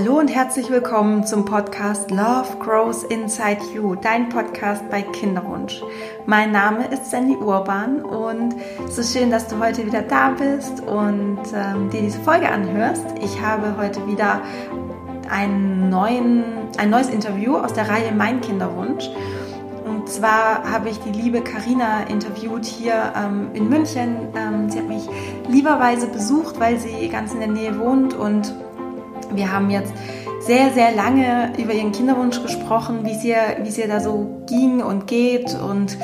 Hallo und herzlich willkommen zum Podcast Love Grows Inside You, dein Podcast bei Kinderwunsch. Mein Name ist Sandy Urban und es ist schön, dass du heute wieder da bist und ähm, dir diese Folge anhörst. Ich habe heute wieder einen neuen, ein neues Interview aus der Reihe Mein Kinderwunsch. Und zwar habe ich die liebe Karina interviewt hier ähm, in München. Ähm, sie hat mich lieberweise besucht, weil sie ganz in der Nähe wohnt und wir haben jetzt sehr, sehr lange über ihren Kinderwunsch gesprochen, wie es ihr, wie es ihr da so ging und geht und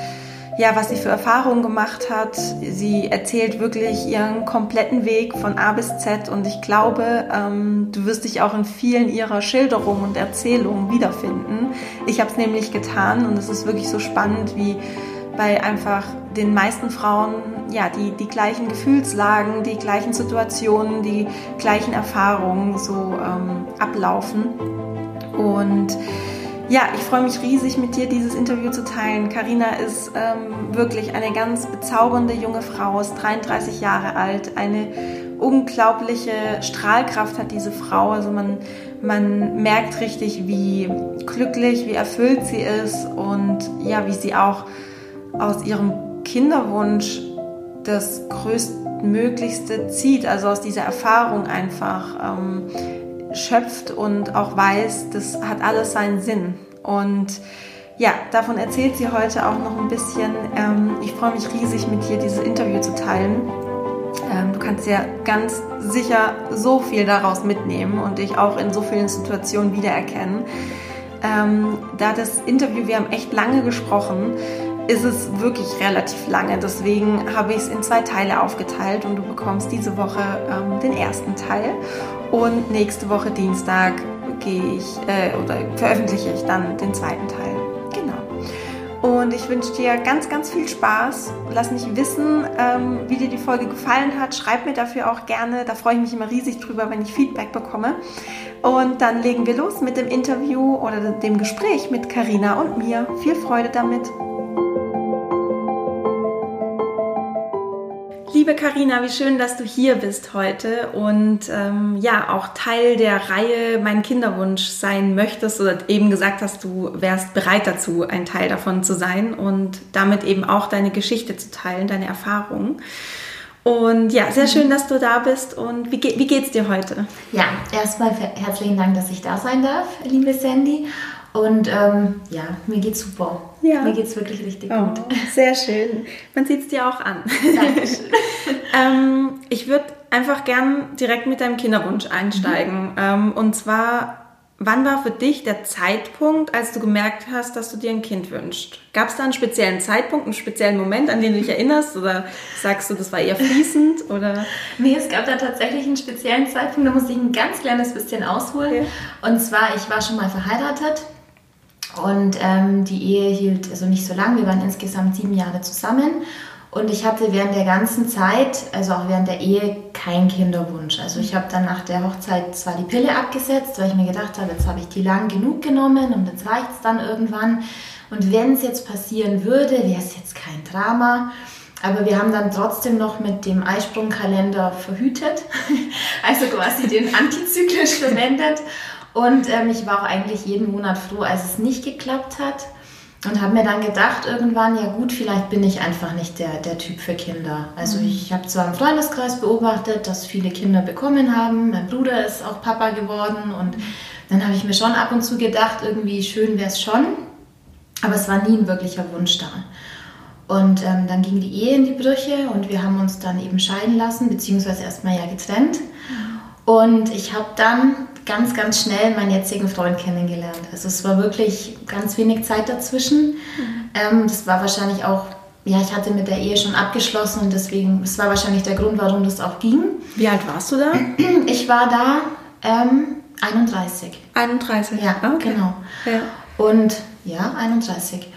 ja, was sie für Erfahrungen gemacht hat. Sie erzählt wirklich ihren kompletten Weg von A bis Z und ich glaube, ähm, du wirst dich auch in vielen ihrer Schilderungen und Erzählungen wiederfinden. Ich habe es nämlich getan und es ist wirklich so spannend, wie bei einfach den meisten Frauen ja die, die gleichen Gefühlslagen, die gleichen Situationen, die gleichen Erfahrungen so ähm, ablaufen. Und ja, ich freue mich riesig, mit dir dieses Interview zu teilen. Karina ist ähm, wirklich eine ganz bezaubernde junge Frau, ist 33 Jahre alt, eine unglaubliche Strahlkraft hat diese Frau. Also man, man merkt richtig, wie glücklich, wie erfüllt sie ist und ja, wie sie auch aus ihrem Kinderwunsch das größtmöglichste zieht, also aus dieser Erfahrung einfach ähm, schöpft und auch weiß, das hat alles seinen Sinn. Und ja, davon erzählt sie heute auch noch ein bisschen. Ähm, ich freue mich riesig, mit dir dieses Interview zu teilen. Ähm, du kannst ja ganz sicher so viel daraus mitnehmen und dich auch in so vielen Situationen wiedererkennen. Ähm, da das Interview, wir haben echt lange gesprochen, ist es wirklich relativ lange. Deswegen habe ich es in zwei Teile aufgeteilt und du bekommst diese Woche ähm, den ersten Teil. Und nächste Woche Dienstag gehe ich äh, oder veröffentliche ich dann den zweiten Teil. Genau. Und ich wünsche dir ganz, ganz viel Spaß. Lass mich wissen, ähm, wie dir die Folge gefallen hat. Schreib mir dafür auch gerne. Da freue ich mich immer riesig drüber, wenn ich Feedback bekomme. Und dann legen wir los mit dem Interview oder dem Gespräch mit Karina und mir. Viel Freude damit. Liebe Karina, wie schön, dass du hier bist heute und ähm, ja auch Teil der Reihe Mein Kinderwunsch sein möchtest oder eben gesagt hast, du wärst bereit dazu, ein Teil davon zu sein und damit eben auch deine Geschichte zu teilen, deine Erfahrungen. Und ja, sehr schön, dass du da bist. Und wie, ge wie geht's dir heute? Ja, erstmal herzlichen Dank, dass ich da sein darf, liebe Sandy. Und ähm, ja, mir geht's super. Ja. Mir geht's wirklich richtig oh, gut. Sehr schön. Man sieht es dir auch an. Dankeschön. ähm, ich würde einfach gern direkt mit deinem Kinderwunsch einsteigen. Mhm. Ähm, und zwar, wann war für dich der Zeitpunkt, als du gemerkt hast, dass du dir ein Kind wünschst? Gab es da einen speziellen Zeitpunkt, einen speziellen Moment, an den du dich erinnerst? Oder sagst du, das war eher fließend? Oder? Nee, es gab da tatsächlich einen speziellen Zeitpunkt, da musste ich ein ganz kleines bisschen ausholen. Okay. Und zwar, ich war schon mal verheiratet und ähm, die Ehe hielt also nicht so lang. Wir waren insgesamt sieben Jahre zusammen. Und ich hatte während der ganzen Zeit, also auch während der Ehe, keinen Kinderwunsch. Also ich habe dann nach der Hochzeit zwar die Pille abgesetzt, weil ich mir gedacht habe, jetzt habe ich die lang genug genommen und jetzt reicht es dann irgendwann. Und wenn es jetzt passieren würde, wäre es jetzt kein Drama. Aber wir haben dann trotzdem noch mit dem Eisprungkalender verhütet, also quasi den antizyklisch verwendet. Und ähm, ich war auch eigentlich jeden Monat froh, als es nicht geklappt hat. Und habe mir dann gedacht, irgendwann, ja gut, vielleicht bin ich einfach nicht der, der Typ für Kinder. Also mhm. ich habe zwar im Freundeskreis beobachtet, dass viele Kinder bekommen haben. Mein Bruder ist auch Papa geworden. Und dann habe ich mir schon ab und zu gedacht, irgendwie schön wäre es schon. Aber es war nie ein wirklicher Wunsch da. Und ähm, dann ging die Ehe in die Brüche und wir haben uns dann eben scheiden lassen, beziehungsweise erstmal ja getrennt. Mhm. Und ich habe dann ganz, ganz schnell meinen jetzigen Freund kennengelernt. Also es war wirklich ganz wenig Zeit dazwischen. Mhm. Ähm, das war wahrscheinlich auch, ja, ich hatte mit der Ehe schon abgeschlossen und deswegen, das war wahrscheinlich der Grund, warum das auch ging. Wie alt warst du da? Ich war da ähm, 31. 31? Ja, okay. genau. Ja. Und ja, 31.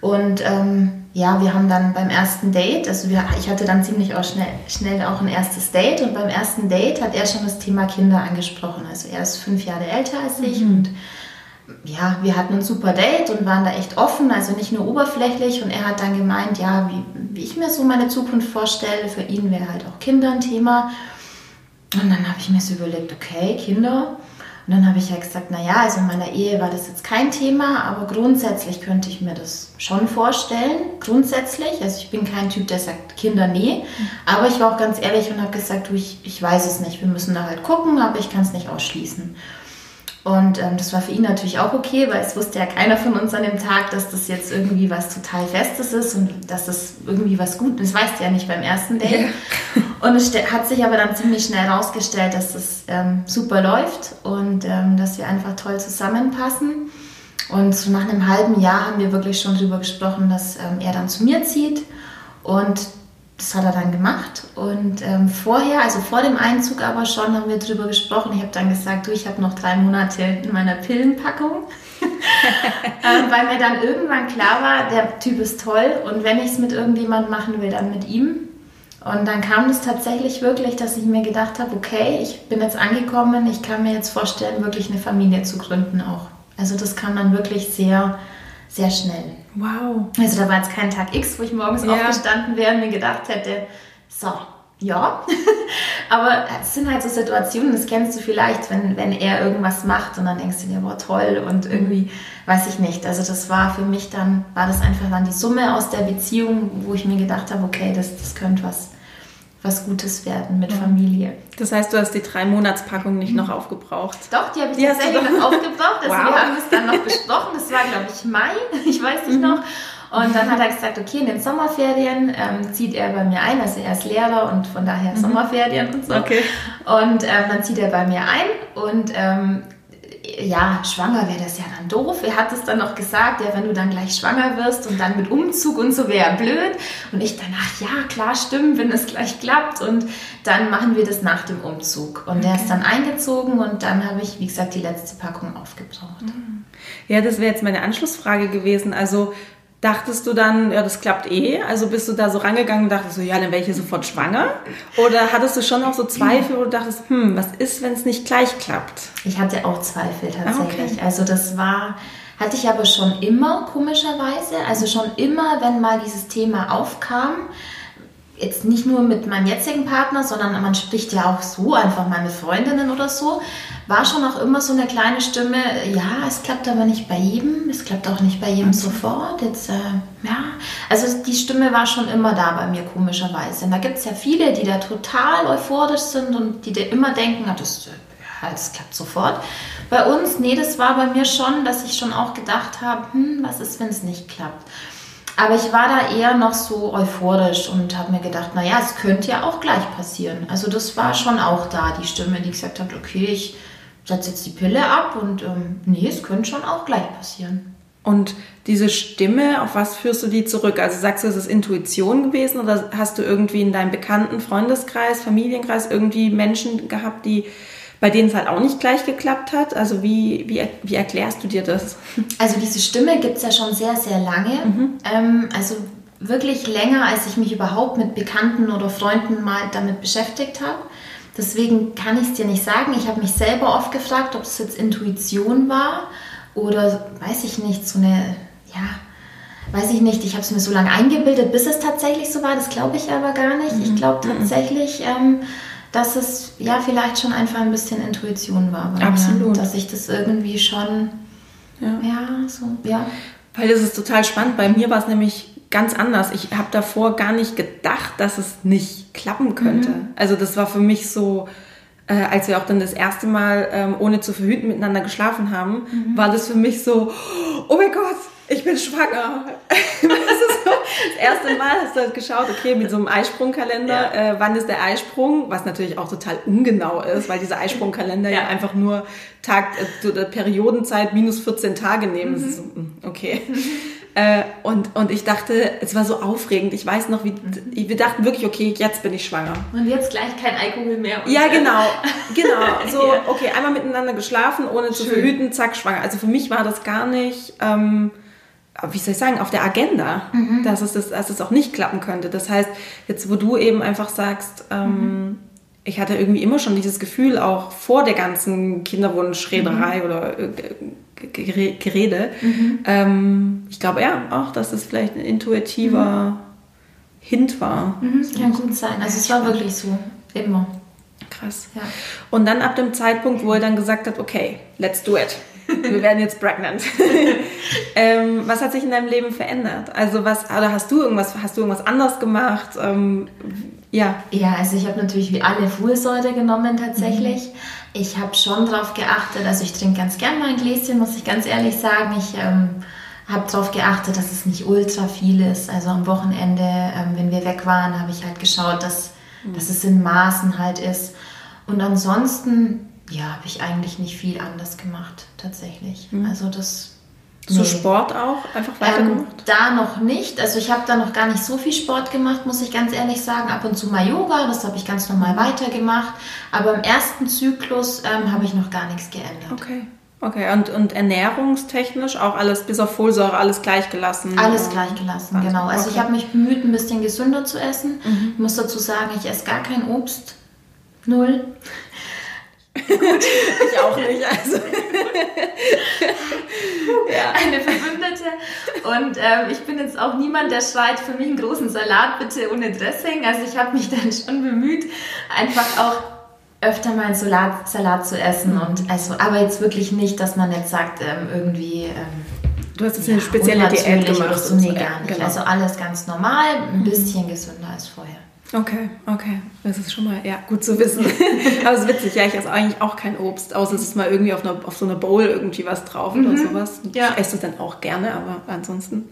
Und ähm, ja, wir haben dann beim ersten Date, also wir, ich hatte dann ziemlich auch schnell, schnell auch ein erstes Date und beim ersten Date hat er schon das Thema Kinder angesprochen. Also er ist fünf Jahre älter als ich mhm. und ja, wir hatten ein super Date und waren da echt offen, also nicht nur oberflächlich und er hat dann gemeint, ja, wie, wie ich mir so meine Zukunft vorstelle, für ihn wäre halt auch Kinder ein Thema. Und dann habe ich mir so überlegt, okay, Kinder, Und dann habe ich ja gesagt, naja, also in meiner Ehe war das jetzt kein Thema, aber grundsätzlich könnte ich mir das schon vorstellen. Grundsätzlich. Also ich bin kein Typ, der sagt, Kinder, nee. Aber ich war auch ganz ehrlich und habe gesagt, du, ich, ich weiß es nicht. Wir müssen da halt gucken, aber ich kann es nicht ausschließen. Und ähm, das war für ihn natürlich auch okay, weil es wusste ja keiner von uns an dem Tag, dass das jetzt irgendwie was total Festes ist und dass das irgendwie was Gutes ist. Das weißt du ja nicht beim ersten Date. Ja. Und es hat sich aber dann ziemlich schnell herausgestellt, dass das ähm, super läuft und ähm, dass wir einfach toll zusammenpassen. Und so nach einem halben Jahr haben wir wirklich schon darüber gesprochen, dass ähm, er dann zu mir zieht. Und das hat er dann gemacht. Und ähm, vorher, also vor dem Einzug aber schon, haben wir darüber gesprochen. Ich habe dann gesagt, du, ich habe noch drei Monate in meiner Pillenpackung. ähm, weil mir dann irgendwann klar war, der Typ ist toll und wenn ich es mit irgendjemandem machen will, dann mit ihm. Und dann kam es tatsächlich wirklich, dass ich mir gedacht habe, okay, ich bin jetzt angekommen, ich kann mir jetzt vorstellen, wirklich eine Familie zu gründen auch. Also das kam dann wirklich sehr, sehr schnell. Wow. Also da war jetzt kein Tag X, wo ich morgens ja. aufgestanden wäre und mir gedacht hätte, so, ja. Aber es sind halt so Situationen, das kennst du vielleicht, wenn, wenn er irgendwas macht und dann denkst du dir, boah, toll und irgendwie, weiß ich nicht. Also das war für mich dann, war das einfach dann die Summe aus der Beziehung, wo ich mir gedacht habe, okay, das, das könnte was, was Gutes werden mit ja. Familie. Das heißt, du hast die drei Monatspackung nicht noch aufgebraucht? Doch, die habe ich die tatsächlich noch aufgebraucht. Also wow. wir haben es dann noch besprochen. Das war, glaube ich, Mai. Ich weiß nicht mhm. noch. Und dann hat er gesagt, okay, in den Sommerferien ähm, zieht er bei mir ein. Also er ist Lehrer und von daher mhm. Sommerferien und so. Okay. Und ähm, dann zieht er bei mir ein und ähm, ja, schwanger wäre das ja dann doof. Er hat es dann noch gesagt, ja, wenn du dann gleich schwanger wirst und dann mit Umzug und so wäre blöd. Und ich dann, ach ja, klar, stimmt, wenn es gleich klappt. Und dann machen wir das nach dem Umzug. Und okay. der ist dann eingezogen und dann habe ich, wie gesagt, die letzte Packung aufgebraucht. Ja, das wäre jetzt meine Anschlussfrage gewesen. Also Dachtest du dann, ja, das klappt eh? Also bist du da so rangegangen und dachtest so, ja, dann wäre ich hier sofort schwanger? Oder hattest du schon auch so Zweifel, wo du dachtest, hm, was ist, wenn es nicht gleich klappt? Ich hatte auch Zweifel tatsächlich. Okay. Also das war, hatte ich aber schon immer, komischerweise. Also schon immer, wenn mal dieses Thema aufkam, jetzt nicht nur mit meinem jetzigen Partner, sondern man spricht ja auch so einfach mal mit Freundinnen oder so, war schon auch immer so eine kleine Stimme, ja, es klappt aber nicht bei jedem, es klappt auch nicht bei jedem okay. sofort. Jetzt, äh, ja, also die Stimme war schon immer da bei mir, komischerweise. Und da gibt es ja viele, die da total euphorisch sind und die da immer denken, ah, das, ja, das klappt sofort. Bei uns, nee, das war bei mir schon, dass ich schon auch gedacht habe, hm, was ist, wenn es nicht klappt. Aber ich war da eher noch so euphorisch und habe mir gedacht, naja, es könnte ja auch gleich passieren. Also das war schon auch da, die Stimme, die gesagt hat, okay, ich setze jetzt die Pille ab und ähm, nee, es könnte schon auch gleich passieren. Und diese Stimme, auf was führst du die zurück? Also sagst du, es ist Intuition gewesen oder hast du irgendwie in deinem bekannten Freundeskreis, Familienkreis irgendwie Menschen gehabt, die bei denen es halt auch nicht gleich geklappt hat? Also wie, wie, wie erklärst du dir das? Also diese Stimme gibt es ja schon sehr, sehr lange. Mhm. Ähm, also wirklich länger, als ich mich überhaupt mit Bekannten oder Freunden mal damit beschäftigt habe. Deswegen kann ich es dir nicht sagen. Ich habe mich selber oft gefragt, ob es jetzt Intuition war oder weiß ich nicht, so eine, ja, weiß ich nicht, ich habe es mir so lange eingebildet, bis es tatsächlich so war. Das glaube ich aber gar nicht. Ich mhm. glaube mhm. tatsächlich, ähm, dass es ja vielleicht schon einfach ein bisschen Intuition war. Absolut. Mir, dass ich das irgendwie schon, ja, ja so, ja. Weil das ist total spannend. Bei mir war es nämlich ganz anders. Ich habe davor gar nicht gedacht, dass es nicht klappen könnte. Mhm. Also das war für mich so, äh, als wir auch dann das erste Mal ähm, ohne zu verhüten miteinander geschlafen haben, mhm. war das für mich so, oh mein Gott, ich bin schwanger. das, erste Mal hast du halt geschaut, okay, mit so einem Eisprungkalender, ja. äh, wann ist der Eisprung, was natürlich auch total ungenau ist, weil dieser Eisprungkalender ja. ja, einfach nur Tag, äh, Periodenzeit minus 14 Tage nehmen. Mhm. So, hm, okay. Äh, und, und ich dachte, es war so aufregend. Ich weiß noch, wie mhm. wir dachten wirklich, okay, jetzt bin ich schwanger. Und jetzt gleich kein Alkohol mehr. ja, genau, genau. So, ja. okay, einmal miteinander geschlafen, ohne Schön. zu verhüten, zack, schwanger. Also für mich war das gar nicht. Ähm, wie soll ich sagen, auf der Agenda, mhm. dass, es das, dass es auch nicht klappen könnte. Das heißt, jetzt wo du eben einfach sagst, ähm, mhm. ich hatte irgendwie immer schon dieses Gefühl, auch vor der ganzen Kinderwunschrederei mhm. oder äh, Gerede, mhm. ähm, ich glaube ja auch, dass es vielleicht ein intuitiver mhm. Hint war. Mhm. Kann gut sein. Also es war wirklich so, immer. krass. Ja. Und dann ab dem Zeitpunkt, wo er dann gesagt hat, okay, let's do it. Wir werden jetzt pregnant. ähm, was hat sich in deinem Leben verändert? Also was, oder hast du irgendwas, hast du irgendwas anders gemacht? Ähm, ja. Ja, also ich habe natürlich wie alle Folsäure genommen tatsächlich. Mhm. Ich habe schon darauf geachtet, also ich trinke ganz gern mal ein Gläschen, muss ich ganz ehrlich sagen. Ich ähm, habe darauf geachtet, dass es nicht ultra viel ist. Also am Wochenende, ähm, wenn wir weg waren, habe ich halt geschaut, dass, mhm. dass es in Maßen halt ist. Und ansonsten, ja, habe ich eigentlich nicht viel anders gemacht, tatsächlich. Mhm. Also das so nee. Sport auch einfach weitergemacht? Ähm, da noch nicht. Also ich habe da noch gar nicht so viel Sport gemacht, muss ich ganz ehrlich sagen. Ab und zu mal Yoga, das habe ich ganz normal weitergemacht. Aber im ersten Zyklus ähm, habe ich noch gar nichts geändert. Okay. Okay, und, und ernährungstechnisch auch alles, bis auf Folsäure, alles gleich gelassen? Alles gleich gelassen, genau. Also okay. ich habe mich bemüht, ein bisschen gesünder zu essen. Mhm. Ich muss dazu sagen, ich esse gar kein Obst. Null. Gut. ich auch nicht, also. ja. Eine Verbündete. Und ähm, ich bin jetzt auch niemand, der schreit, für mich einen großen Salat bitte ohne Dressing. Also ich habe mich dann schon bemüht, einfach auch öfter mal einen Salat, Salat zu essen. Und also, aber jetzt wirklich nicht, dass man jetzt sagt, ähm, irgendwie. Ähm, Du hast jetzt ja, eine spezielle Diät gemacht. So, nee, gar nicht. Genau. Also alles ganz normal, ein mhm. bisschen gesünder als vorher. Okay, okay. Das ist schon mal ja, gut zu wissen. Aber es ist witzig, ja, ich esse eigentlich auch kein Obst, außer es ist mal irgendwie auf, einer, auf so einer Bowl irgendwie was drauf mhm. oder sowas. Ja. Ich esse es dann auch gerne, aber ansonsten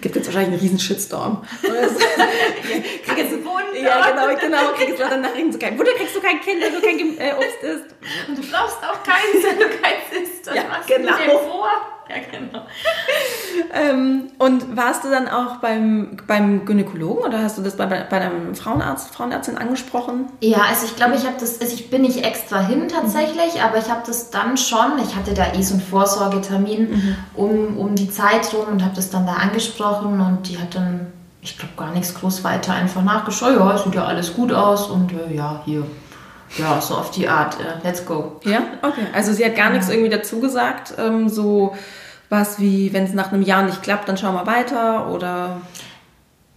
gibt es wahrscheinlich einen riesen Shitstorm. krieg jetzt einen Bund. Ja, genau, genau. Krieg jetzt dann nachher so kein Wunder, kriegst du kein Kind, wenn du kein äh, Obst isst. Und du brauchst auch keins, wenn du keins isst. Das ja, genau. du dir vor. Ja, genau. ähm, und warst du dann auch beim, beim Gynäkologen oder hast du das bei, bei deinem Frauenarzt, Frauenärztin angesprochen? Ja, also ich glaube, ich habe das, also ich bin nicht extra hin tatsächlich, mhm. aber ich habe das dann schon, ich hatte da eh so einen Vorsorgetermin mhm. um, um die Zeit rum und habe das dann da angesprochen und die hat dann, ich glaube, gar nichts groß weiter einfach nachgeschaut, ja, sieht ja alles gut aus und äh, ja, hier ja, so auf die Art, äh, let's go. Ja, okay. Also sie hat gar ja. nichts irgendwie dazu gesagt, ähm, so was wie, wenn es nach einem Jahr nicht klappt, dann schauen wir weiter oder...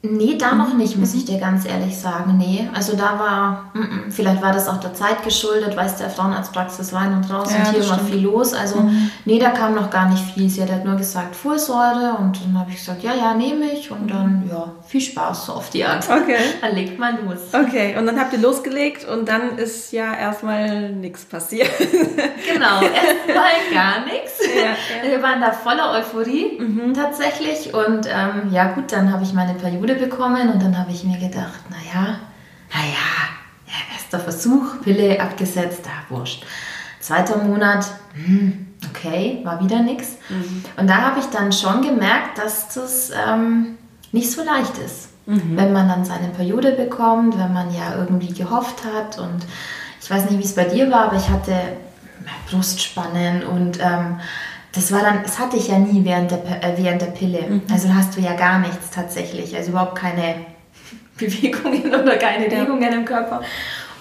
Nee, da noch nicht, muss ich dir ganz ehrlich sagen. Nee, also da war, m -m, vielleicht war das auch der Zeit geschuldet, weißt der Frauenarztpraxis war und raus ja, und hier war viel los. Also, mhm. nee, da kam noch gar nicht viel. Sie hat halt nur gesagt, Folsäure und dann habe ich gesagt, ja, ja, nehme ich und dann, ja, viel Spaß so auf die Art. Okay. Dann legt man los. Okay, und dann habt ihr losgelegt und dann ist ja erstmal nichts passiert. Genau, erstmal gar nichts. Ja, ja. Wir waren da voller Euphorie mhm. tatsächlich und ähm, ja gut, dann habe ich meine Periode Pille bekommen und dann habe ich mir gedacht, naja, naja, ja, erster Versuch, Pille abgesetzt, da wurscht. Zweiter Monat, hm, okay, war wieder nichts. Mhm. Und da habe ich dann schon gemerkt, dass das ähm, nicht so leicht ist. Mhm. Wenn man dann seine Periode bekommt, wenn man ja irgendwie gehofft hat und ich weiß nicht, wie es bei dir war, aber ich hatte Brustspannen und ähm, das war dann, das hatte ich ja nie während der, äh, während der Pille. Mhm. Also hast du ja gar nichts tatsächlich, also überhaupt keine Bewegungen oder keine Regungen im Körper.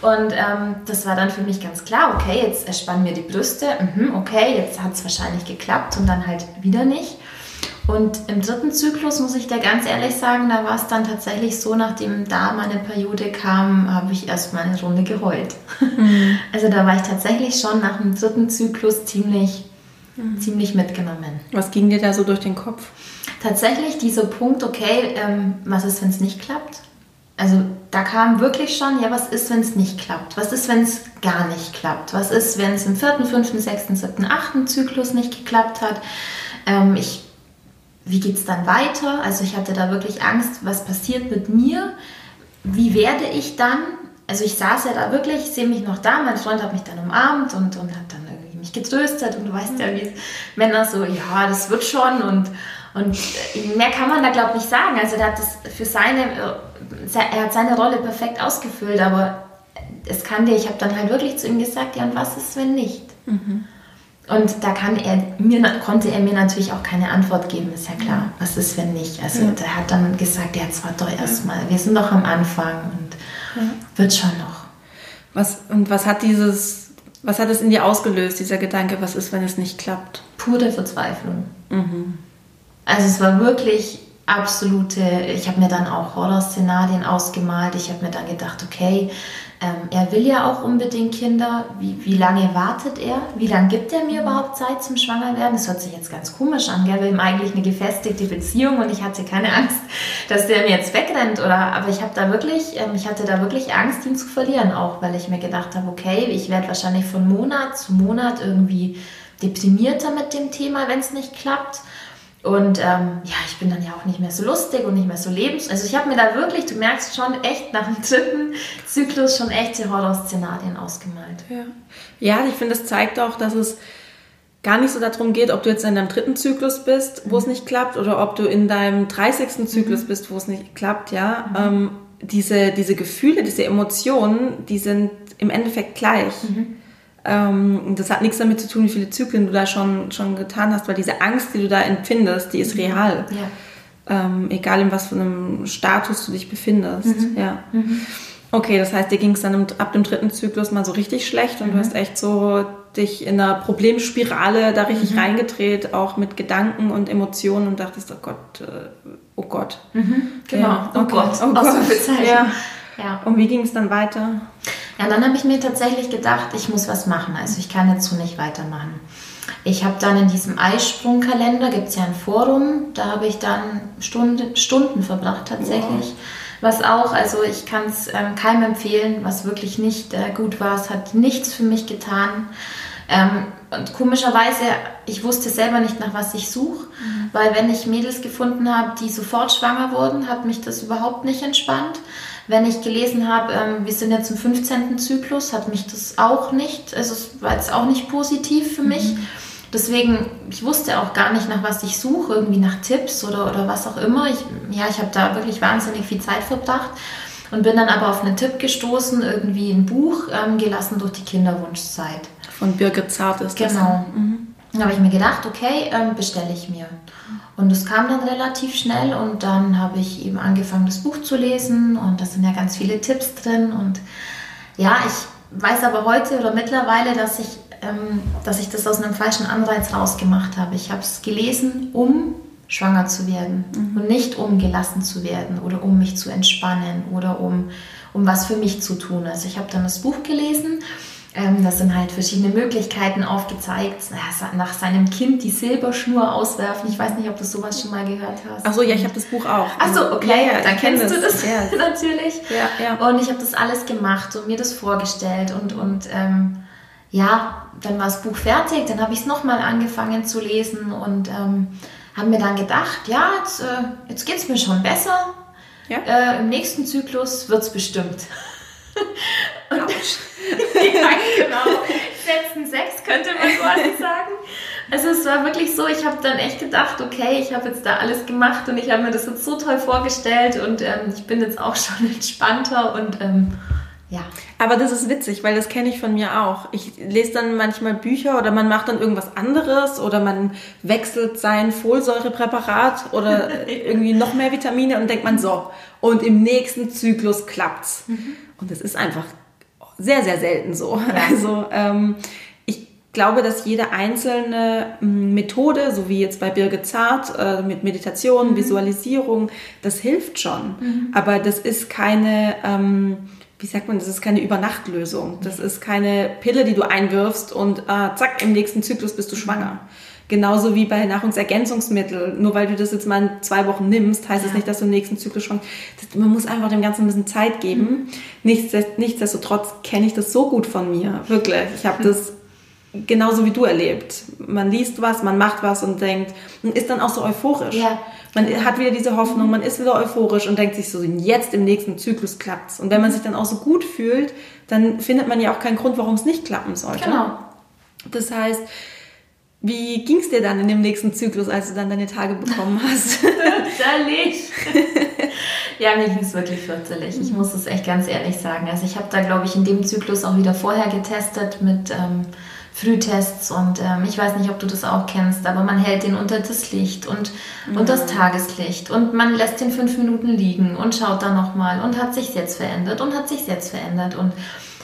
Und ähm, das war dann für mich ganz klar, okay, jetzt erspannen mir die Brüste, mhm, okay, jetzt hat es wahrscheinlich geklappt und dann halt wieder nicht. Und im dritten Zyklus, muss ich dir ganz ehrlich sagen, da war es dann tatsächlich so, nachdem da meine Periode kam, habe ich erstmal eine Runde geheult. Mhm. Also da war ich tatsächlich schon nach dem dritten Zyklus ziemlich mhm. ziemlich mitgenommen. Was ging dir da so durch den Kopf? Tatsächlich dieser Punkt, okay, ähm, was ist, wenn es nicht klappt? Also da kam wirklich schon, ja, was ist, wenn es nicht klappt? Was ist, wenn es gar nicht klappt? Was ist, wenn es im vierten, fünften, sechsten, siebten, achten Zyklus nicht geklappt hat? Ähm, ich, wie geht es dann weiter? Also ich hatte da wirklich Angst, was passiert mit mir? Wie werde ich dann? Also ich saß ja da wirklich, ich sehe mich noch da, mein Freund hat mich dann umarmt und, und hat dann mich getröstet und du weißt ja, wie Männer so, ja, das wird schon und, und mehr kann man da glaube ich nicht sagen. Also er hat das für seine, er hat seine Rolle perfekt ausgefüllt, aber es kann dir, ich habe dann halt wirklich zu ihm gesagt, ja und was ist, wenn nicht? Mhm. Und da kann er mir, konnte er mir natürlich auch keine Antwort geben, ist ja klar. Was ist, wenn nicht? Also ja. der hat dann gesagt, ja, jetzt war doch erstmal, wir sind doch am Anfang und ja. wird schon noch. Was, und was hat dieses was hat es in dir ausgelöst, dieser Gedanke, was ist, wenn es nicht klappt? Pure Verzweiflung. Mhm. Also es war wirklich absolute, ich habe mir dann auch Horrorszenarien ausgemalt. Ich habe mir dann gedacht, okay, ähm, er will ja auch unbedingt Kinder. Wie, wie lange wartet er? Wie lange gibt er mir überhaupt Zeit zum Schwangerwerden? Das hört sich jetzt ganz komisch an. Gell? Wir haben eigentlich eine gefestigte Beziehung und ich hatte keine Angst, dass der mir jetzt wegrennt. Oder, aber ich habe da wirklich, ähm, ich hatte da wirklich Angst, ihn zu verlieren, auch weil ich mir gedacht habe, okay, ich werde wahrscheinlich von Monat zu Monat irgendwie deprimierter mit dem Thema, wenn es nicht klappt. Und ähm, ja, ich bin dann ja auch nicht mehr so lustig und nicht mehr so lebens. Also ich habe mir da wirklich, du merkst schon echt nach dem dritten Zyklus schon echte Horrorszenarien ausgemalt. Ja, ja ich finde, es zeigt auch, dass es gar nicht so darum geht, ob du jetzt in deinem dritten Zyklus bist, wo mhm. es nicht klappt, oder ob du in deinem 30. Zyklus mhm. bist, wo es nicht klappt, ja. Mhm. Ähm, diese, diese Gefühle, diese Emotionen, die sind im Endeffekt gleich. Mhm. Ähm, das hat nichts damit zu tun, wie viele Zyklen du da schon, schon getan hast, weil diese Angst, die du da empfindest, die ist real. Ja. Ähm, egal in was für einem Status du dich befindest. Mhm. Ja. Mhm. Okay, das heißt, dir ging es dann ab dem dritten Zyklus mal so richtig schlecht und mhm. du hast echt so dich in einer Problemspirale da richtig mhm. reingedreht, auch mit Gedanken und Emotionen und dachtest, oh Gott, äh, oh Gott. Mhm. Genau, ja. oh, okay. Gott, oh Gott. Ja. ja. Und wie ging es dann weiter? Ja, dann habe ich mir tatsächlich gedacht, ich muss was machen. Also ich kann jetzt so nicht weitermachen. Ich habe dann in diesem Eisprungkalender, gibt es ja ein Forum, da habe ich dann Stunde, Stunden verbracht tatsächlich. Wow. Was auch, also ich kann es ähm, keinem empfehlen, was wirklich nicht äh, gut war. Es hat nichts für mich getan. Ähm, und komischerweise, ich wusste selber nicht, nach was ich suche, mhm. weil wenn ich Mädels gefunden habe, die sofort schwanger wurden, hat mich das überhaupt nicht entspannt. Wenn ich gelesen habe, ähm, wir sind jetzt im 15. Zyklus, hat mich das auch nicht, also es war jetzt auch nicht positiv für mich. Mhm. Deswegen, ich wusste auch gar nicht, nach was ich suche, irgendwie nach Tipps oder, oder was auch immer. Ich, ja, ich habe da wirklich wahnsinnig viel Zeit verbracht und bin dann aber auf einen Tipp gestoßen, irgendwie ein Buch ähm, gelassen durch die Kinderwunschzeit. Von Birgit Zart ist das. Genau. Mhm. Dann habe ich mir gedacht, okay, ähm, bestelle ich mir. Und es kam dann relativ schnell und dann habe ich eben angefangen, das Buch zu lesen und da sind ja ganz viele Tipps drin. Und ja, ich weiß aber heute oder mittlerweile, dass ich, ähm, dass ich das aus einem falschen Anreiz rausgemacht habe. Ich habe es gelesen, um schwanger zu werden mhm. und nicht um gelassen zu werden oder um mich zu entspannen oder um, um was für mich zu tun. Also ich habe dann das Buch gelesen ähm, das sind halt verschiedene Möglichkeiten aufgezeigt. Nach seinem Kind die Silberschnur auswerfen. Ich weiß nicht, ob du sowas schon mal gehört hast. Achso, ja, ich habe das Buch auch. Achso, okay, ja, ja, dann kennst du das ja. natürlich. Ja, ja. Und ich habe das alles gemacht und mir das vorgestellt. Und, und ähm, ja, dann war das Buch fertig. Dann habe ich es nochmal angefangen zu lesen und ähm, habe mir dann gedacht, ja, jetzt, äh, jetzt geht es mir schon besser. Ja? Äh, Im nächsten Zyklus wird es bestimmt. ja, genau. Setzen sechs könnte man quasi sagen. Also es war wirklich so, ich habe dann echt gedacht, okay, ich habe jetzt da alles gemacht und ich habe mir das jetzt so toll vorgestellt und ähm, ich bin jetzt auch schon entspannter und ähm, ja. Aber das ist witzig, weil das kenne ich von mir auch. Ich lese dann manchmal Bücher oder man macht dann irgendwas anderes oder man wechselt sein Folsäurepräparat oder irgendwie noch mehr Vitamine und denkt man so, und im nächsten Zyklus klappt's. Mhm. Und das ist einfach sehr, sehr selten so. Ja. Also ähm, ich glaube, dass jede einzelne hm, Methode, so wie jetzt bei Birgit Zart äh, mit Meditation, mhm. Visualisierung, das hilft schon. Mhm. Aber das ist keine, ähm, wie sagt man, das ist keine Übernachtlösung. Das ist keine Pille, die du einwirfst und äh, zack, im nächsten Zyklus bist du schwanger. Genauso wie bei Nahrungsergänzungsmitteln. Nur weil du das jetzt mal in zwei Wochen nimmst, heißt ja. das nicht, dass du im nächsten Zyklus schon. Man muss einfach dem Ganzen ein bisschen Zeit geben. Mhm. nichtsdestotrotz kenne ich das so gut von mir. Wirklich. Ich habe mhm. das genauso wie du erlebt. Man liest was, man macht was und denkt, und ist dann auch so euphorisch. Ja. Man hat wieder diese Hoffnung, man ist wieder euphorisch und denkt sich so, jetzt im nächsten Zyklus klappt's. Und wenn man sich dann auch so gut fühlt, dann findet man ja auch keinen Grund, warum es nicht klappen sollte. Genau. Das heißt, wie ging es dir dann in dem nächsten Zyklus, als du dann deine Tage bekommen hast? Fürchterlich. ja, mir ging es wirklich fürchterlich. Ich muss es echt ganz ehrlich sagen. Also ich habe da, glaube ich, in dem Zyklus auch wieder vorher getestet mit ähm, Frühtests und ähm, ich weiß nicht, ob du das auch kennst, aber man hält den unter das Licht und, mhm. und das Tageslicht und man lässt den fünf Minuten liegen und schaut dann nochmal und hat sich jetzt verändert und hat sich jetzt verändert und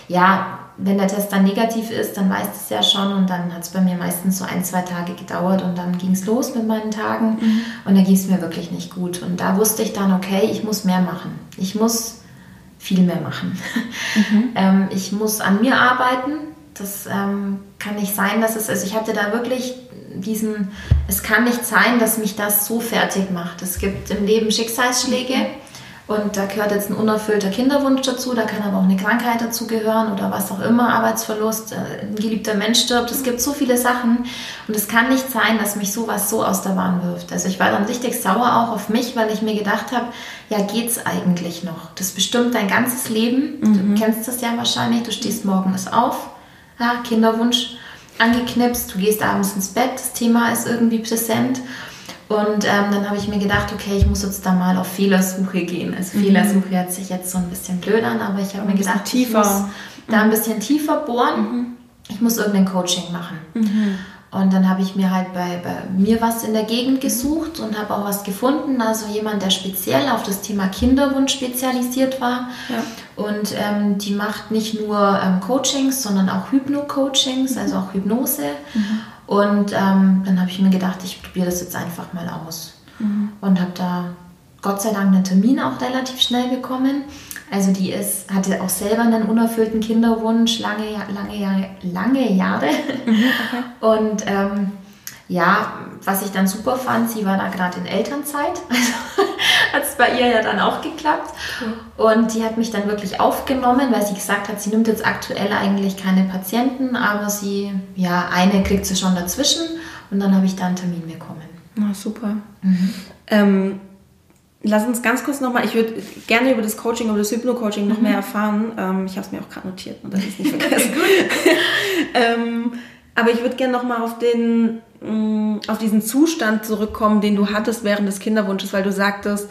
ja, wenn der Test dann negativ ist, dann weiß es ja schon und dann hat es bei mir meistens so ein, zwei Tage gedauert und dann ging es los mit meinen Tagen und dann ging es mir wirklich nicht gut. Und da wusste ich dann, okay, ich muss mehr machen. Ich muss viel mehr machen. Mhm. ähm, ich muss an mir arbeiten. Das ähm, kann nicht sein, dass es, also ich hatte da wirklich diesen, es kann nicht sein, dass mich das so fertig macht. Es gibt im Leben Schicksalsschläge. Mhm und da gehört jetzt ein unerfüllter Kinderwunsch dazu, da kann aber auch eine Krankheit dazu gehören oder was auch immer, Arbeitsverlust, äh, ein geliebter Mensch stirbt. Es gibt so viele Sachen und es kann nicht sein, dass mich sowas so aus der Bahn wirft. Also ich war dann richtig sauer auch auf mich, weil ich mir gedacht habe, ja, geht's eigentlich noch? Das bestimmt dein ganzes Leben. Mhm. Du kennst das ja wahrscheinlich, du stehst morgens auf, ja, Kinderwunsch angeknipst, du gehst abends ins Bett, das Thema ist irgendwie präsent und ähm, dann habe ich mir gedacht, okay, ich muss jetzt da mal auf Fehlersuche gehen. Also mhm. Fehlersuche hört sich jetzt so ein bisschen blöd an, aber ich habe mir gedacht, tiefer. ich muss da ein bisschen tiefer bohren. Mhm. Ich muss irgendein Coaching machen. Mhm. Und dann habe ich mir halt bei, bei, mir was in der Gegend gesucht und habe auch was gefunden. Also jemand, der speziell auf das Thema Kinderwunsch spezialisiert war. Ja. Und ähm, die macht nicht nur ähm, Coachings, sondern auch Hypno-Coachings, also auch Hypnose. Mhm. Und ähm, dann habe ich mir gedacht, ich probiere das jetzt einfach mal aus. Mhm. Und habe da Gott sei Dank einen Termin auch relativ schnell bekommen. Also die ist, hatte auch selber einen unerfüllten Kinderwunsch, lange, lange, lange Jahre. Mhm, okay. Und ähm, ja, was ich dann super fand, sie war da gerade in Elternzeit. Also hat es bei ihr ja dann auch geklappt. Und die hat mich dann wirklich aufgenommen, weil sie gesagt hat, sie nimmt jetzt aktuell eigentlich keine Patienten, aber sie, ja, eine kriegt sie schon dazwischen. Und dann habe ich da einen Termin bekommen. Na, super. Mhm. Ähm, lass uns ganz kurz nochmal, ich würde gerne über das Coaching, über das Hypno-Coaching noch mhm. mehr erfahren. Ähm, ich habe es mir auch gerade notiert und das ist nicht vergessen. ähm, aber ich würde gerne nochmal auf den Mm, auf diesen Zustand zurückkommen, den du hattest während des Kinderwunsches, weil du sagtest,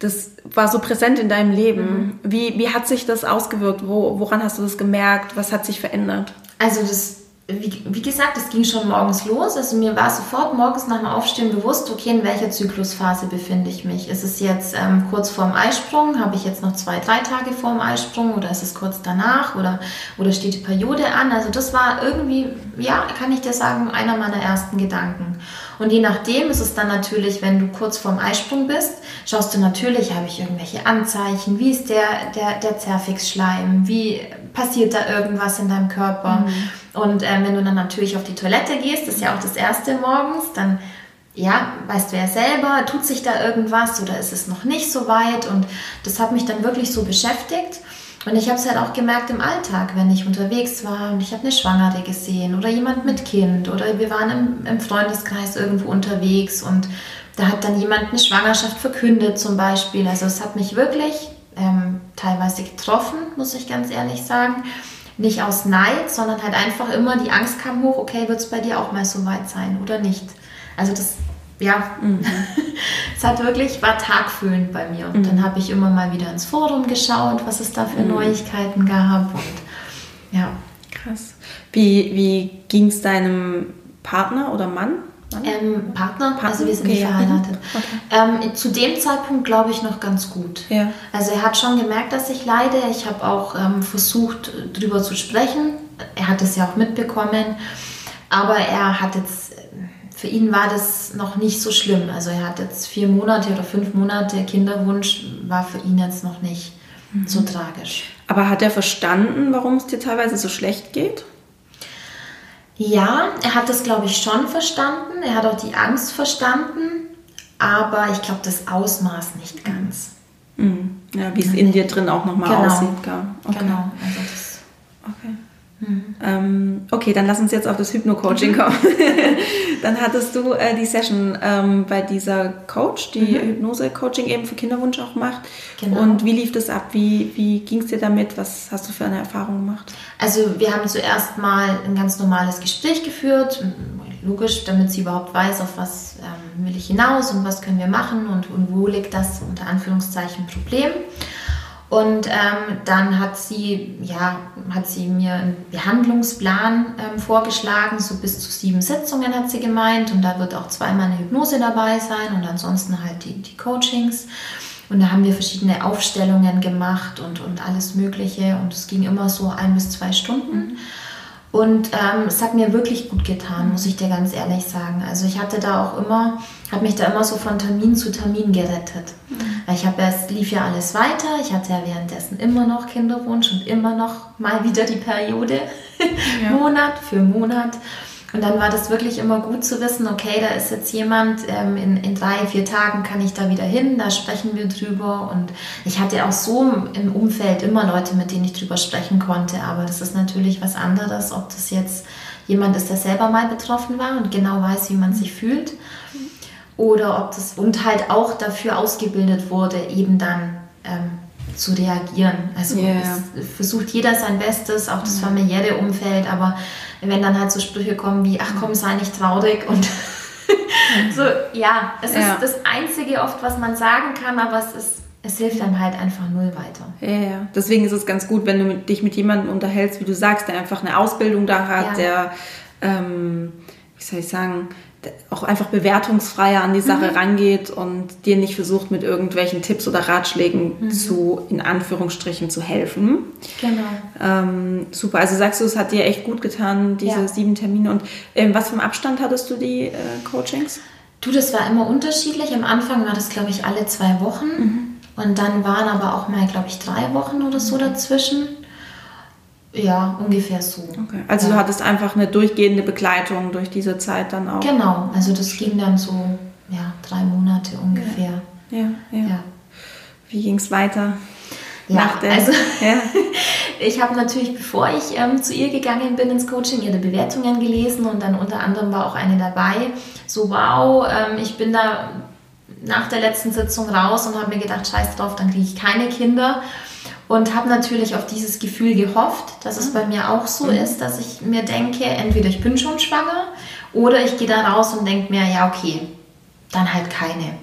das war so präsent in deinem Leben. Mhm. Wie, wie hat sich das ausgewirkt? Wo, woran hast du das gemerkt? Was hat sich verändert? Also das wie, wie, gesagt, es ging schon morgens los. Also mir war sofort morgens nach dem Aufstehen bewusst, okay, in welcher Zyklusphase befinde ich mich? Ist es jetzt ähm, kurz vorm Eisprung? Habe ich jetzt noch zwei, drei Tage vorm Eisprung? Oder ist es kurz danach? Oder, oder steht die Periode an? Also das war irgendwie, ja, kann ich dir sagen, einer meiner ersten Gedanken. Und je nachdem ist es dann natürlich, wenn du kurz vorm Eisprung bist, schaust du natürlich, habe ich irgendwelche Anzeichen? Wie ist der, der, der Zervixschleim? Wie passiert da irgendwas in deinem Körper? Mhm. Und ähm, wenn du dann natürlich auf die Toilette gehst, das ist ja auch das erste morgens, dann ja, weißt du ja selber, tut sich da irgendwas oder ist es noch nicht so weit? Und das hat mich dann wirklich so beschäftigt. Und ich habe es halt auch gemerkt im Alltag, wenn ich unterwegs war und ich habe eine Schwangere gesehen oder jemand mit Kind oder wir waren im, im, Freundeskreis irgendwo unterwegs und da hat dann jemand eine Schwangerschaft verkündet zum Beispiel. Also es hat mich wirklich ähm, teilweise getroffen, muss ich ganz ehrlich sagen nicht aus Neid, sondern halt einfach immer die Angst kam hoch, okay, wird es bei dir auch mal so weit sein oder nicht? Also das, ja, mhm. es hat wirklich, war tagfüllend bei mir. Und mhm. dann habe ich immer mal wieder ins Forum geschaut, was es da für mhm. Neuigkeiten gab und ja. Krass. Wie, wie ging es deinem Partner oder Mann ähm, Partner, Partner, also wir sind okay, nicht verheiratet. Okay. Ähm, zu dem Zeitpunkt glaube ich noch ganz gut. Ja. Also er hat schon gemerkt, dass ich leide. Ich habe auch ähm, versucht, darüber zu sprechen. Er hat es ja auch mitbekommen. Aber er hat jetzt, für ihn war das noch nicht so schlimm. Also er hat jetzt vier Monate oder fünf Monate Kinderwunsch, war für ihn jetzt noch nicht mhm. so tragisch. Aber hat er verstanden, warum es dir teilweise so schlecht geht? Ja, er hat das, glaube ich, schon verstanden. Er hat auch die Angst verstanden. Aber ich glaube, das Ausmaß nicht ganz. Mhm. Ja, wie es in dir drin auch nochmal genau. aussieht. Okay. Genau. Also das, okay. Mhm. Ähm, okay, dann lass uns jetzt auf das Hypno-Coaching mhm. kommen. dann hattest du äh, die Session ähm, bei dieser Coach, die mhm. Hypnose-Coaching eben für Kinderwunsch auch macht. Genau. Und wie lief das ab? Wie, wie ging es dir damit? Was hast du für eine Erfahrung gemacht? Also wir haben zuerst mal ein ganz normales Gespräch geführt. Logisch, damit sie überhaupt weiß, auf was ähm, will ich hinaus und was können wir machen und, und wo liegt das unter Anführungszeichen Problem. Und ähm, dann hat sie, ja, hat sie mir einen Behandlungsplan ähm, vorgeschlagen, so bis zu sieben Sitzungen hat sie gemeint. Und da wird auch zweimal eine Hypnose dabei sein und ansonsten halt die, die Coachings. Und da haben wir verschiedene Aufstellungen gemacht und, und alles Mögliche. Und es ging immer so ein bis zwei Stunden. Und ähm, es hat mir wirklich gut getan, muss ich dir ganz ehrlich sagen. Also ich hatte da auch immer, habe mich da immer so von Termin zu Termin gerettet. Mhm. Ich habe es lief ja alles weiter. Ich hatte ja währenddessen immer noch Kinderwunsch und immer noch mal wieder die Periode, ja. Monat für Monat. Und dann war das wirklich immer gut zu wissen, okay, da ist jetzt jemand, ähm, in, in drei, vier Tagen kann ich da wieder hin, da sprechen wir drüber. Und ich hatte auch so im Umfeld immer Leute, mit denen ich drüber sprechen konnte. Aber das ist natürlich was anderes, ob das jetzt jemand ist, der selber mal betroffen war und genau weiß, wie man sich fühlt. Oder ob das und halt auch dafür ausgebildet wurde, eben dann ähm, zu reagieren. Also yeah. es versucht jeder sein Bestes, auch das familiäre Umfeld, aber wenn dann halt so Sprüche kommen wie, ach komm, sei nicht traurig und so, ja, es ja. ist das Einzige oft, was man sagen kann, aber es ist es hilft einem halt einfach null weiter. Ja, ja. Deswegen ist es ganz gut, wenn du dich mit jemandem unterhältst, wie du sagst, der einfach eine Ausbildung da hat, ja. der, ähm, wie soll ich sagen, auch einfach bewertungsfreier an die Sache mhm. rangeht und dir nicht versucht, mit irgendwelchen Tipps oder Ratschlägen mhm. zu, in Anführungsstrichen, zu helfen. Genau. Ähm, super. Also sagst du, es hat dir echt gut getan, diese ja. sieben Termine. Und ähm, was für einen Abstand hattest du die äh, Coachings? Du, das war immer unterschiedlich. Am Anfang war das, glaube ich, alle zwei Wochen. Mhm. Und dann waren aber auch mal, glaube ich, drei Wochen oder so dazwischen. Ja, ungefähr so. Okay. Also ja. du hattest einfach eine durchgehende Begleitung durch diese Zeit dann auch. Genau, also das ging dann so ja, drei Monate ungefähr. Ja, ja. ja. Wie ging es weiter? Ja, also ja. ich habe natürlich, bevor ich ähm, zu ihr gegangen bin ins Coaching, ihre Bewertungen gelesen und dann unter anderem war auch eine dabei, so wow, ähm, ich bin da nach der letzten Sitzung raus und habe mir gedacht, scheiß drauf, dann kriege ich keine Kinder und habe natürlich auf dieses Gefühl gehofft, dass es bei mir auch so mhm. ist, dass ich mir denke, entweder ich bin schon schwanger oder ich gehe da raus und denke mir, ja, okay, dann halt keine.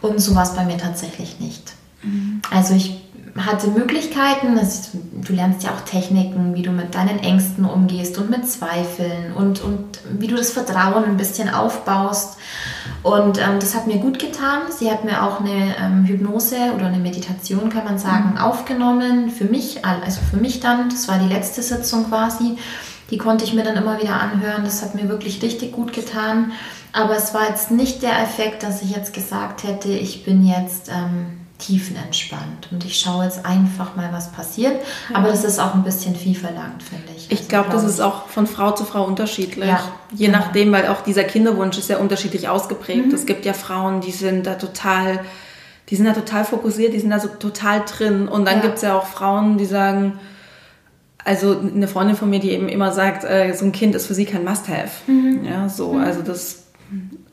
Und so war es bei mir tatsächlich nicht. Mhm. Also ich hatte Möglichkeiten, das, du lernst ja auch Techniken, wie du mit deinen Ängsten umgehst und mit Zweifeln und, und wie du das Vertrauen ein bisschen aufbaust. Und ähm, das hat mir gut getan. Sie hat mir auch eine ähm, Hypnose oder eine Meditation, kann man sagen, mhm. aufgenommen. Für mich, also für mich dann, das war die letzte Sitzung quasi. Die konnte ich mir dann immer wieder anhören. Das hat mir wirklich richtig gut getan. Aber es war jetzt nicht der Effekt, dass ich jetzt gesagt hätte, ich bin jetzt... Ähm, tiefenentspannt. Und ich schaue jetzt einfach mal, was passiert. Ja. Aber das ist auch ein bisschen viel verlangt, finde ich. Ich also, glaube, das ist auch von Frau zu Frau unterschiedlich. Ja, Je genau. nachdem, weil auch dieser Kinderwunsch ist ja unterschiedlich ausgeprägt. Mhm. Es gibt ja Frauen, die sind da total, die sind da total fokussiert, die sind da so total drin. Und dann ja. gibt es ja auch Frauen, die sagen, also eine Freundin von mir, die eben immer sagt, äh, so ein Kind ist für sie kein Must-Have. Mhm. Ja, so, mhm. also das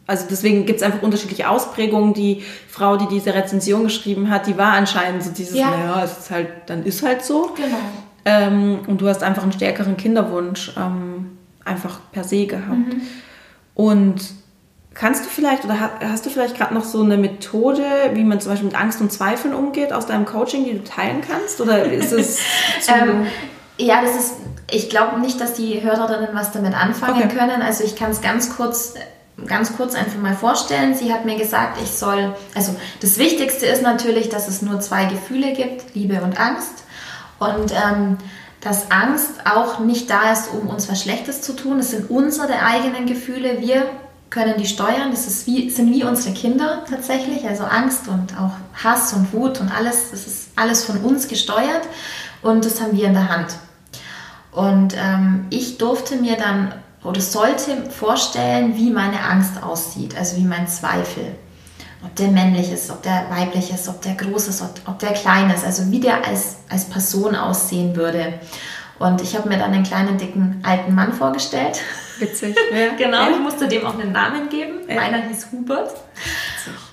also deswegen gibt es einfach unterschiedliche Ausprägungen. Die Frau, die diese Rezension geschrieben hat, die war anscheinend so dieses, ja. naja, es ist halt, dann ist halt so. Genau. Ähm, und du hast einfach einen stärkeren Kinderwunsch ähm, einfach per se gehabt. Mhm. Und kannst du vielleicht oder hast du vielleicht gerade noch so eine Methode, wie man zum Beispiel mit Angst und Zweifeln umgeht aus deinem Coaching, die du teilen kannst? Oder ist es ähm, ja, das ist, ich glaube nicht, dass die Hörerinnen was damit anfangen okay. können. Also ich kann es ganz kurz ganz kurz einfach mal vorstellen. Sie hat mir gesagt, ich soll, also das Wichtigste ist natürlich, dass es nur zwei Gefühle gibt, Liebe und Angst. Und ähm, dass Angst auch nicht da ist, um uns was Schlechtes zu tun. Es sind unsere eigenen Gefühle. Wir können die steuern. Das ist wie, sind wie unsere Kinder tatsächlich. Also Angst und auch Hass und Wut und alles, das ist alles von uns gesteuert. Und das haben wir in der Hand. Und ähm, ich durfte mir dann oder sollte vorstellen, wie meine Angst aussieht, also wie mein Zweifel. Ob der männlich ist, ob der weiblich ist, ob der groß ist, ob, ob der klein ist, also wie der als, als Person aussehen würde. Und ich habe mir dann einen kleinen, dicken, alten Mann vorgestellt. Witzig. Ja. genau, ja. ich musste dem auch einen Namen geben. Ja. Meiner hieß Hubert.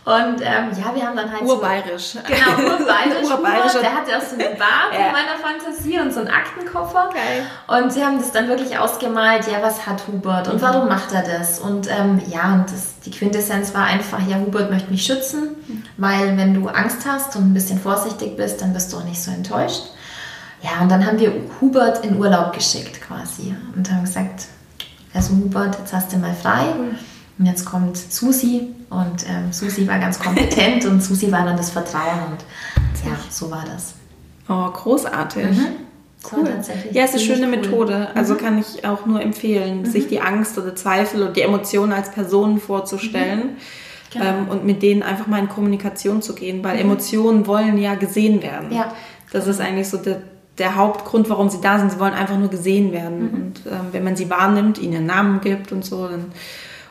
Und ähm, ja, wir haben dann halt. Urbayerisch. So, genau, urbayerisch. urbayerisch. Der hatte auch so eine Bart ja. in meiner Fantasie und so einen Aktenkoffer. Geil. Und sie haben das dann wirklich ausgemalt, ja, was hat Hubert und mhm. warum macht er das? Und ähm, ja, und das, die Quintessenz war einfach, ja, Hubert möchte mich schützen, mhm. weil wenn du Angst hast und ein bisschen vorsichtig bist, dann bist du auch nicht so enttäuscht. Ja, und dann haben wir Hubert in Urlaub geschickt quasi und haben gesagt, also Hubert, jetzt hast du mal frei. Und jetzt kommt Susi und ähm, Susi war ganz kompetent und Susi war dann das Vertrauen und ja, so war das. Oh, großartig. Mhm. Cool. Ja, es ist eine schöne cool. Methode. Also mhm. kann ich auch nur empfehlen, mhm. sich die Angst oder Zweifel und die Emotionen als Personen vorzustellen. Mhm. Genau. Ähm, und mit denen einfach mal in Kommunikation zu gehen, weil mhm. Emotionen wollen ja gesehen werden. Ja. Das ist eigentlich so der, der Hauptgrund, warum sie da sind. Sie wollen einfach nur gesehen werden. Mhm. Und ähm, wenn man sie wahrnimmt, ihnen einen Namen gibt und so, dann,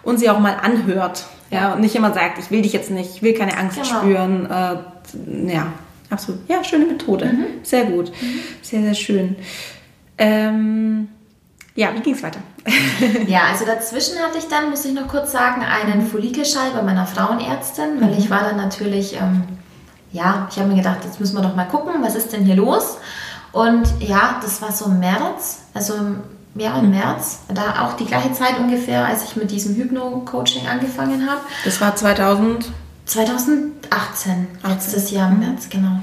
und sie auch mal anhört. Ja, und nicht immer sagt, ich will dich jetzt nicht, ich will keine Angst genau. spüren. Äh, ja, Absolut. Ja, schöne Methode. Mhm. Sehr gut. Mhm. Sehr, sehr schön. Ähm, ja, wie ging es weiter? ja, also dazwischen hatte ich dann, muss ich noch kurz sagen, einen Follikelschall bei meiner Frauenärztin, weil mhm. ich war dann natürlich, ähm, ja, ich habe mir gedacht, jetzt müssen wir doch mal gucken, was ist denn hier los? Und ja, das war so im März, also ja, im März, da auch die gleiche Zeit ungefähr, als ich mit diesem Hypno-Coaching angefangen habe. Das war 2000? 2018, letztes Jahr im mhm. März, genau.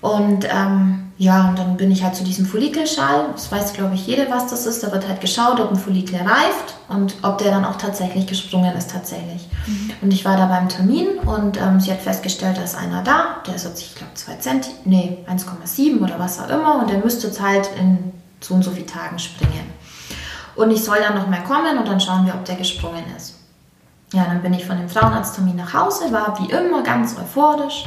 Und ähm, ja, und dann bin ich halt zu diesem Follikelschall. Das weiß, glaube ich, jeder, was das ist. Da wird halt geschaut, ob ein Follikel reift und ob der dann auch tatsächlich gesprungen ist, tatsächlich. Mhm. Und ich war da beim Termin und ähm, sie hat festgestellt, da ist einer da. Der ist jetzt, ich glaube, 2 cm, nee, 1,7 oder was auch immer. Und der müsste jetzt halt in so und so vielen Tagen springen. Und ich soll dann noch mehr kommen und dann schauen wir, ob der gesprungen ist. Ja, dann bin ich von dem Frauenarzttermin nach Hause, war wie immer ganz euphorisch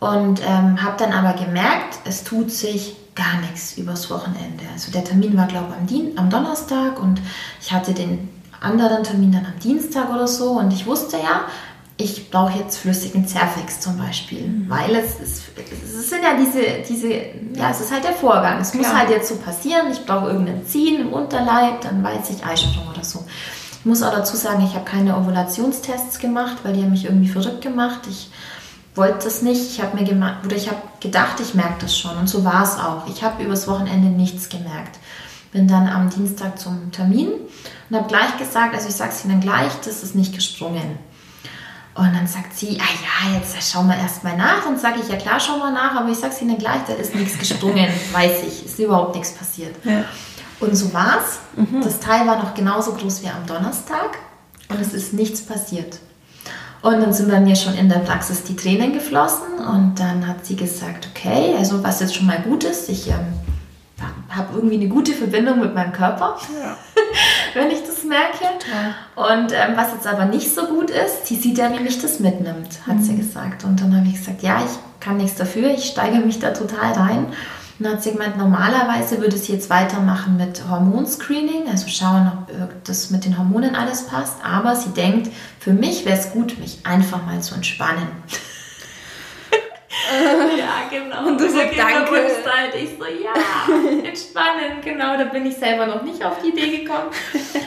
und ähm, habe dann aber gemerkt, es tut sich gar nichts übers Wochenende. Also der Termin war, glaube ich, am, am Donnerstag und ich hatte den anderen Termin dann am Dienstag oder so und ich wusste ja, ich brauche jetzt flüssigen Zerfix zum Beispiel, mhm. weil es, ist, es sind ja diese, diese, ja, es ist halt der Vorgang. Es Klar. muss halt jetzt so passieren, ich brauche irgendein Ziehen im Unterleib, dann weiß ich Eisprung oder so. Ich muss auch dazu sagen, ich habe keine Ovulationstests gemacht, weil die haben mich irgendwie verrückt gemacht. Ich wollte das nicht. Ich habe mir gemacht, oder ich habe gedacht, ich merke das schon. Und so war es auch. Ich habe übers Wochenende nichts gemerkt. Bin dann am Dienstag zum Termin und habe gleich gesagt, also ich sage es Ihnen gleich, das ist nicht gesprungen. Und dann sagt sie, ah ja, jetzt schauen wir erstmal nach. Und sage ich, ja klar, schauen wir nach, aber ich sage es Ihnen gleich, da ist nichts gesprungen, weiß ich, ist überhaupt nichts passiert. Ja. Und so war es. Mhm. Das Teil war noch genauso groß wie am Donnerstag und es ist nichts passiert. Und dann sind bei mir schon in der Praxis die Tränen geflossen und dann hat sie gesagt, okay, also was jetzt schon mal gut ist, ich ähm, habe irgendwie eine gute Verbindung mit meinem Körper, ja. wenn ich das merke. Ja. Und ähm, was jetzt aber nicht so gut ist, sie sieht ja, wie mich das mitnimmt, hat mhm. sie gesagt. Und dann habe ich gesagt, ja, ich kann nichts dafür, ich steige mich da total rein. Und dann hat sie gemeint, normalerweise würde sie jetzt weitermachen mit Hormonscreening, also schauen, ob das mit den Hormonen alles passt. Aber sie denkt, für mich wäre es gut, mich einfach mal zu entspannen. ja, genau. Und du so, danke. Ich so, ja, entspannen, genau. Da bin ich selber noch nicht auf die Idee gekommen.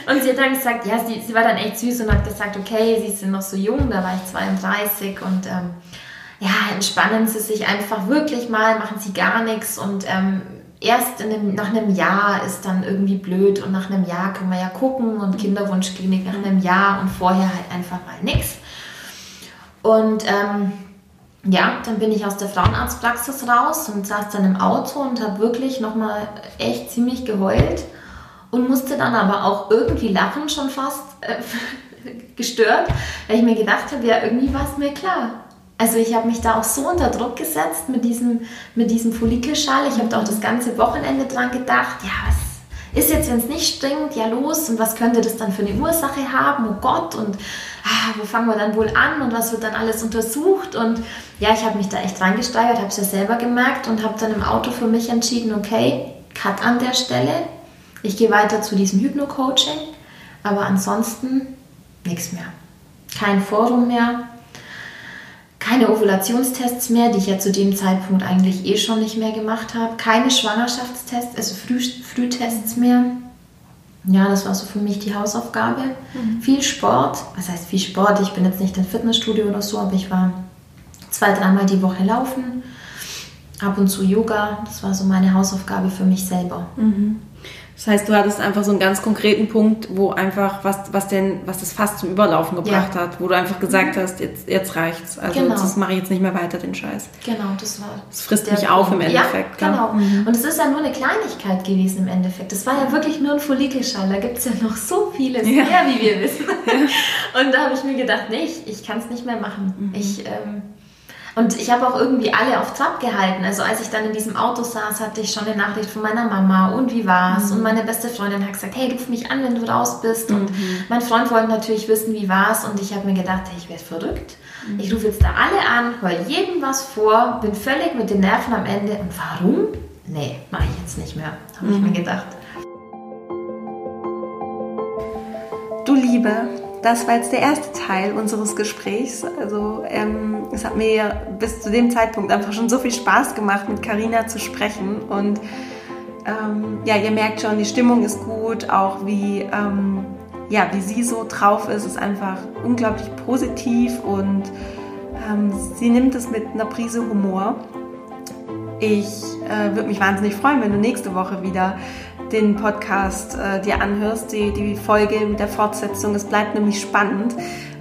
Und sie hat dann gesagt, ja, sie, sie war dann echt süß und hat gesagt, okay, sie sind noch so jung, da war ich 32 und ähm, ja, entspannen Sie sich einfach wirklich mal, machen Sie gar nichts und ähm, erst einem, nach einem Jahr ist dann irgendwie blöd und nach einem Jahr können wir ja gucken und Kinderwunschklinik nach einem Jahr und vorher halt einfach mal nichts. Und ähm, ja, dann bin ich aus der Frauenarztpraxis raus und saß dann im Auto und habe wirklich nochmal echt ziemlich geheult und musste dann aber auch irgendwie lachen, schon fast äh, gestört, weil ich mir gedacht habe, ja, irgendwie war es mir klar. Also ich habe mich da auch so unter Druck gesetzt mit diesem, mit diesem Follikelschall. Ich habe da auch das ganze Wochenende dran gedacht, ja, was ist jetzt, wenn es nicht stinkt, ja los. Und was könnte das dann für eine Ursache haben, oh Gott. Und ah, wo fangen wir dann wohl an und was wird dann alles untersucht und ja, ich habe mich da echt reingesteigert, habe es ja selber gemerkt und habe dann im Auto für mich entschieden, okay, Cut an der Stelle, ich gehe weiter zu diesem Hypno-Coaching, aber ansonsten nichts mehr. Kein Forum mehr, keine Ovulationstests mehr, die ich ja zu dem Zeitpunkt eigentlich eh schon nicht mehr gemacht habe. Keine Schwangerschaftstests, also Früh Frühtests mehr. Ja, das war so für mich die Hausaufgabe. Mhm. Viel Sport. Was heißt viel Sport? Ich bin jetzt nicht im Fitnessstudio oder so, aber ich war zwei, dreimal die Woche laufen. Ab und zu Yoga. Das war so meine Hausaufgabe für mich selber. Mhm. Das heißt, du hattest einfach so einen ganz konkreten Punkt, wo einfach was, was denn, was das fast zum Überlaufen gebracht ja. hat, wo du einfach gesagt mhm. hast, jetzt, jetzt reicht's. Also genau. das mache ich jetzt nicht mehr weiter, den Scheiß. Genau, das war. Das frisst mich auf im Endeffekt. Ja, genau. Mhm. Und es ist ja nur eine Kleinigkeit gewesen im Endeffekt. Das war ja wirklich nur ein Follikelschall. Da gibt es ja noch so vieles ja. mehr, wie wir wissen. Und da habe ich mir gedacht, nee, ich, ich kann es nicht mehr machen. Mhm. Ich, ähm, Und ich habe auch irgendwie alle auf Trab gehalten. Also als ich dann in diesem Auto saß, hatte ich schon eine Nachricht von meiner Mama und wie war's? Mhm. Und meine beste Freundin hat gesagt, hey, ruf mich an, wenn du raus bist. Und mhm. mein Freund wollte natürlich wissen, wie war's. Und ich habe mir gedacht, hey, ich werde verrückt. Mhm. Ich rufe jetzt da alle an, höre jedem was vor, bin völlig mit den Nerven am Ende. Und warum? Nee, mache ich jetzt nicht mehr, habe ich mir mhm. gedacht. Du Liebe, das war jetzt der erste Teil unseres Gesprächs. Also ähm, es hat mir bis zu dem Zeitpunkt einfach schon so viel Spaß gemacht, mit Karina zu sprechen. Und ähm, ja, ihr merkt schon, die Stimmung ist gut, auch wie, ähm, ja, wie sie so drauf ist, ist einfach unglaublich positiv und ähm, sie nimmt es mit einer Prise Humor. Ich äh, würde mich wahnsinnig freuen, wenn du nächste Woche wieder den Podcast äh, dir anhörst, die, die Folge mit der Fortsetzung. Es bleibt nämlich spannend,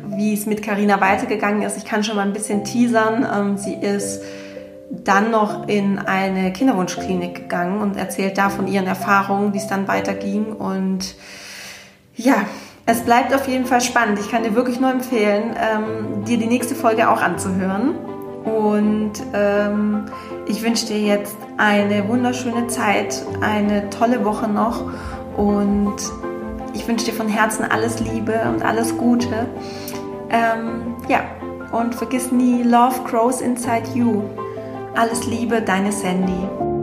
wie es mit Carina weitergegangen ist. Ich kann schon mal ein bisschen teasern. Ähm, sie ist dann noch in eine Kinderwunschklinik gegangen und erzählt da von ihren Erfahrungen, wie es dann weiterging. Und ja, es bleibt auf jeden Fall spannend. Ich kann dir wirklich nur empfehlen, ähm, dir die nächste Folge auch anzuhören. Und ähm, ich wünsche dir jetzt eine wunderschöne Zeit, eine tolle Woche noch und ich wünsche dir von Herzen alles Liebe und alles Gute. Ähm, ja, und vergiss nie, Love grows inside you. Alles Liebe, deine Sandy.